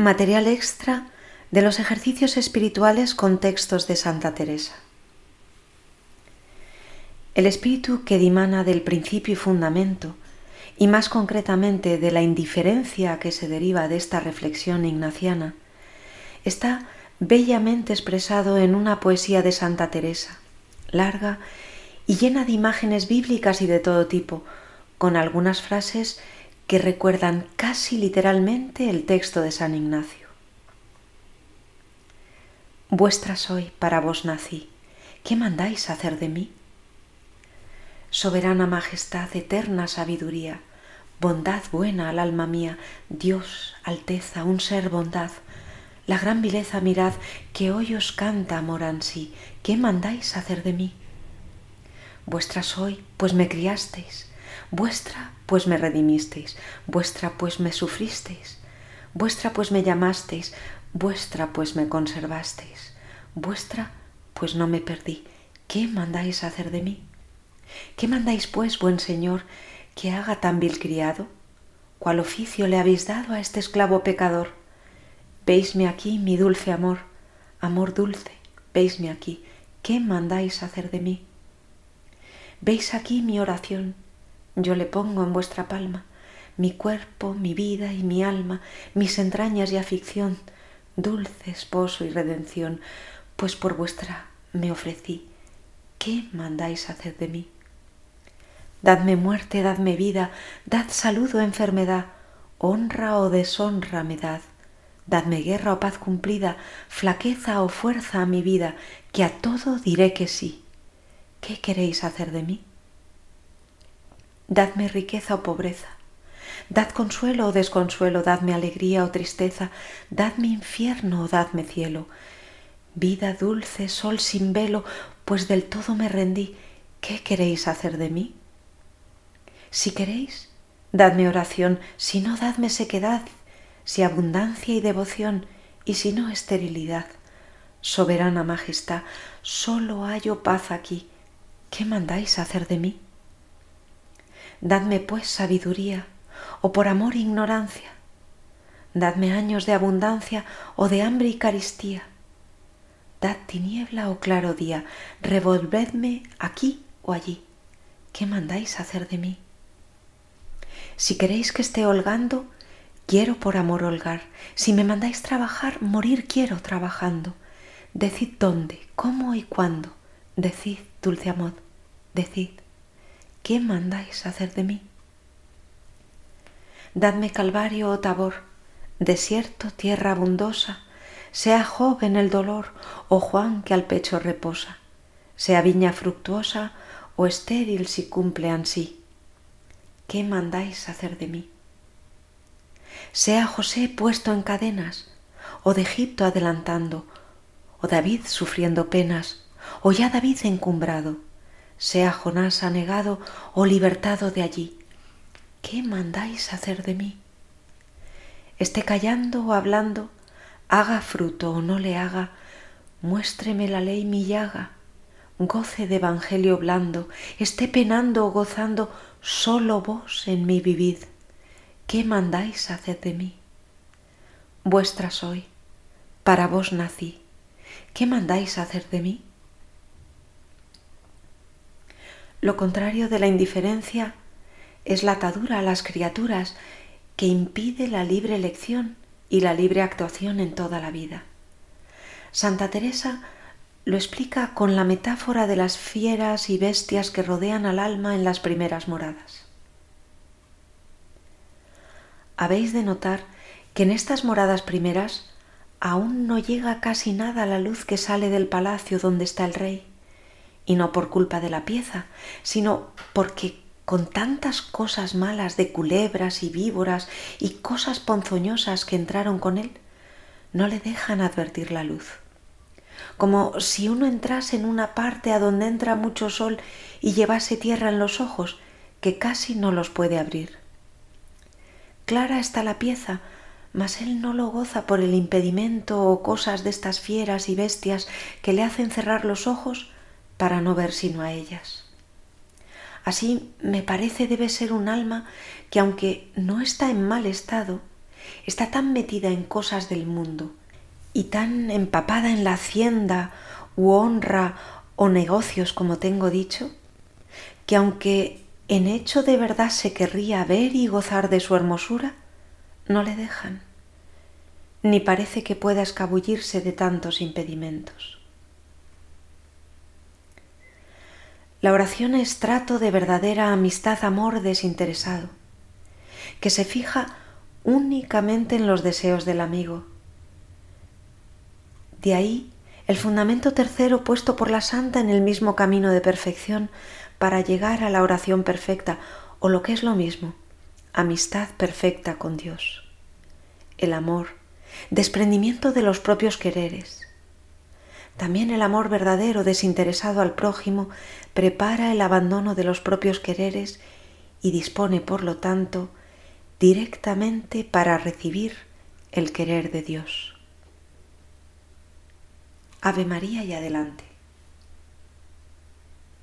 Material extra de los ejercicios espirituales con textos de Santa Teresa. El espíritu que dimana del principio y fundamento, y más concretamente de la indiferencia que se deriva de esta reflexión ignaciana, está bellamente expresado en una poesía de Santa Teresa, larga y llena de imágenes bíblicas y de todo tipo, con algunas frases que recuerdan casi literalmente el texto de San Ignacio. Vuestra soy, para vos nací, ¿qué mandáis hacer de mí? Soberana majestad, eterna sabiduría, bondad buena al alma mía, Dios, alteza, un ser bondad, la gran vileza mirad, que hoy os canta amor ansí, ¿qué mandáis hacer de mí? Vuestra soy, pues me criasteis, vuestra, pues me redimisteis, vuestra, pues me sufristeis, vuestra, pues me llamasteis, vuestra pues me conservasteis, vuestra pues no me perdí. ¿Qué mandáis hacer de mí? ¿Qué mandáis pues, buen Señor, que haga tan vil criado? ¿Cuál oficio le habéis dado a este esclavo pecador? Veisme aquí, mi dulce amor, amor dulce, veisme aquí, ¿qué mandáis hacer de mí? Veis aquí mi oración, yo le pongo en vuestra palma, mi cuerpo, mi vida y mi alma, mis entrañas y afición, dulce esposo y redención, pues por vuestra me ofrecí. ¿Qué mandáis hacer de mí? Dadme muerte, dadme vida, dad salud o enfermedad, honra o deshonra me dad. Dadme guerra o paz cumplida, flaqueza o fuerza a mi vida, que a todo diré que sí. ¿Qué queréis hacer de mí? Dadme riqueza o pobreza, Dad consuelo o desconsuelo, dadme alegría o tristeza, dadme infierno o dadme cielo. Vida dulce, sol sin velo, pues del todo me rendí. ¿Qué queréis hacer de mí? Si queréis, dadme oración, si no, dadme sequedad, si abundancia y devoción, y si no, esterilidad. Soberana Majestad, solo hallo paz aquí. ¿Qué mandáis hacer de mí? Dadme pues sabiduría, o por amor ignorancia. Dadme años de abundancia o de hambre y caristía. Dad tiniebla o claro día, revolvedme aquí o allí. ¿Qué mandáis hacer de mí? Si queréis que esté holgando, quiero por amor holgar. Si me mandáis trabajar, morir quiero trabajando. Decid dónde, cómo y cuándo. Decid, dulce amor, decid, ¿qué mandáis hacer de mí? Dadme calvario o tabor, desierto, tierra abundosa, sea joven el dolor o Juan que al pecho reposa, sea viña fructuosa o estéril si cumple ansí. ¿Qué mandáis hacer de mí? Sea José puesto en cadenas, o de Egipto adelantando, o David sufriendo penas, o ya David encumbrado, sea Jonás anegado o libertado de allí ¿qué mandáis hacer de mí? Esté callando o hablando, haga fruto o no le haga, muéstreme la ley mi llaga, goce de evangelio blando, esté penando o gozando, solo vos en mí vivid. ¿Qué mandáis hacer de mí? Vuestra soy, para vos nací. ¿Qué mandáis hacer de mí? Lo contrario de la indiferencia es la atadura a las criaturas que impide la libre elección y la libre actuación en toda la vida. Santa Teresa lo explica con la metáfora de las fieras y bestias que rodean al alma en las primeras moradas. Habéis de notar que en estas moradas primeras aún no llega casi nada a la luz que sale del palacio donde está el rey, y no por culpa de la pieza, sino porque con tantas cosas malas de culebras y víboras y cosas ponzoñosas que entraron con él, no le dejan advertir la luz. Como si uno entrase en una parte a donde entra mucho sol y llevase tierra en los ojos, que casi no los puede abrir. Clara está la pieza, mas él no lo goza por el impedimento o cosas de estas fieras y bestias que le hacen cerrar los ojos para no ver sino a ellas. Así me parece debe ser un alma que aunque no está en mal estado, está tan metida en cosas del mundo y tan empapada en la hacienda u honra o negocios como tengo dicho, que aunque en hecho de verdad se querría ver y gozar de su hermosura, no le dejan, ni parece que pueda escabullirse de tantos impedimentos. La oración es trato de verdadera amistad, amor desinteresado, que se fija únicamente en los deseos del amigo. De ahí el fundamento tercero puesto por la santa en el mismo camino de perfección para llegar a la oración perfecta, o lo que es lo mismo, amistad perfecta con Dios. El amor, desprendimiento de los propios quereres, también el amor verdadero, desinteresado al prójimo, prepara el abandono de los propios quereres y dispone, por lo tanto, directamente para recibir el querer de Dios. Ave María y adelante.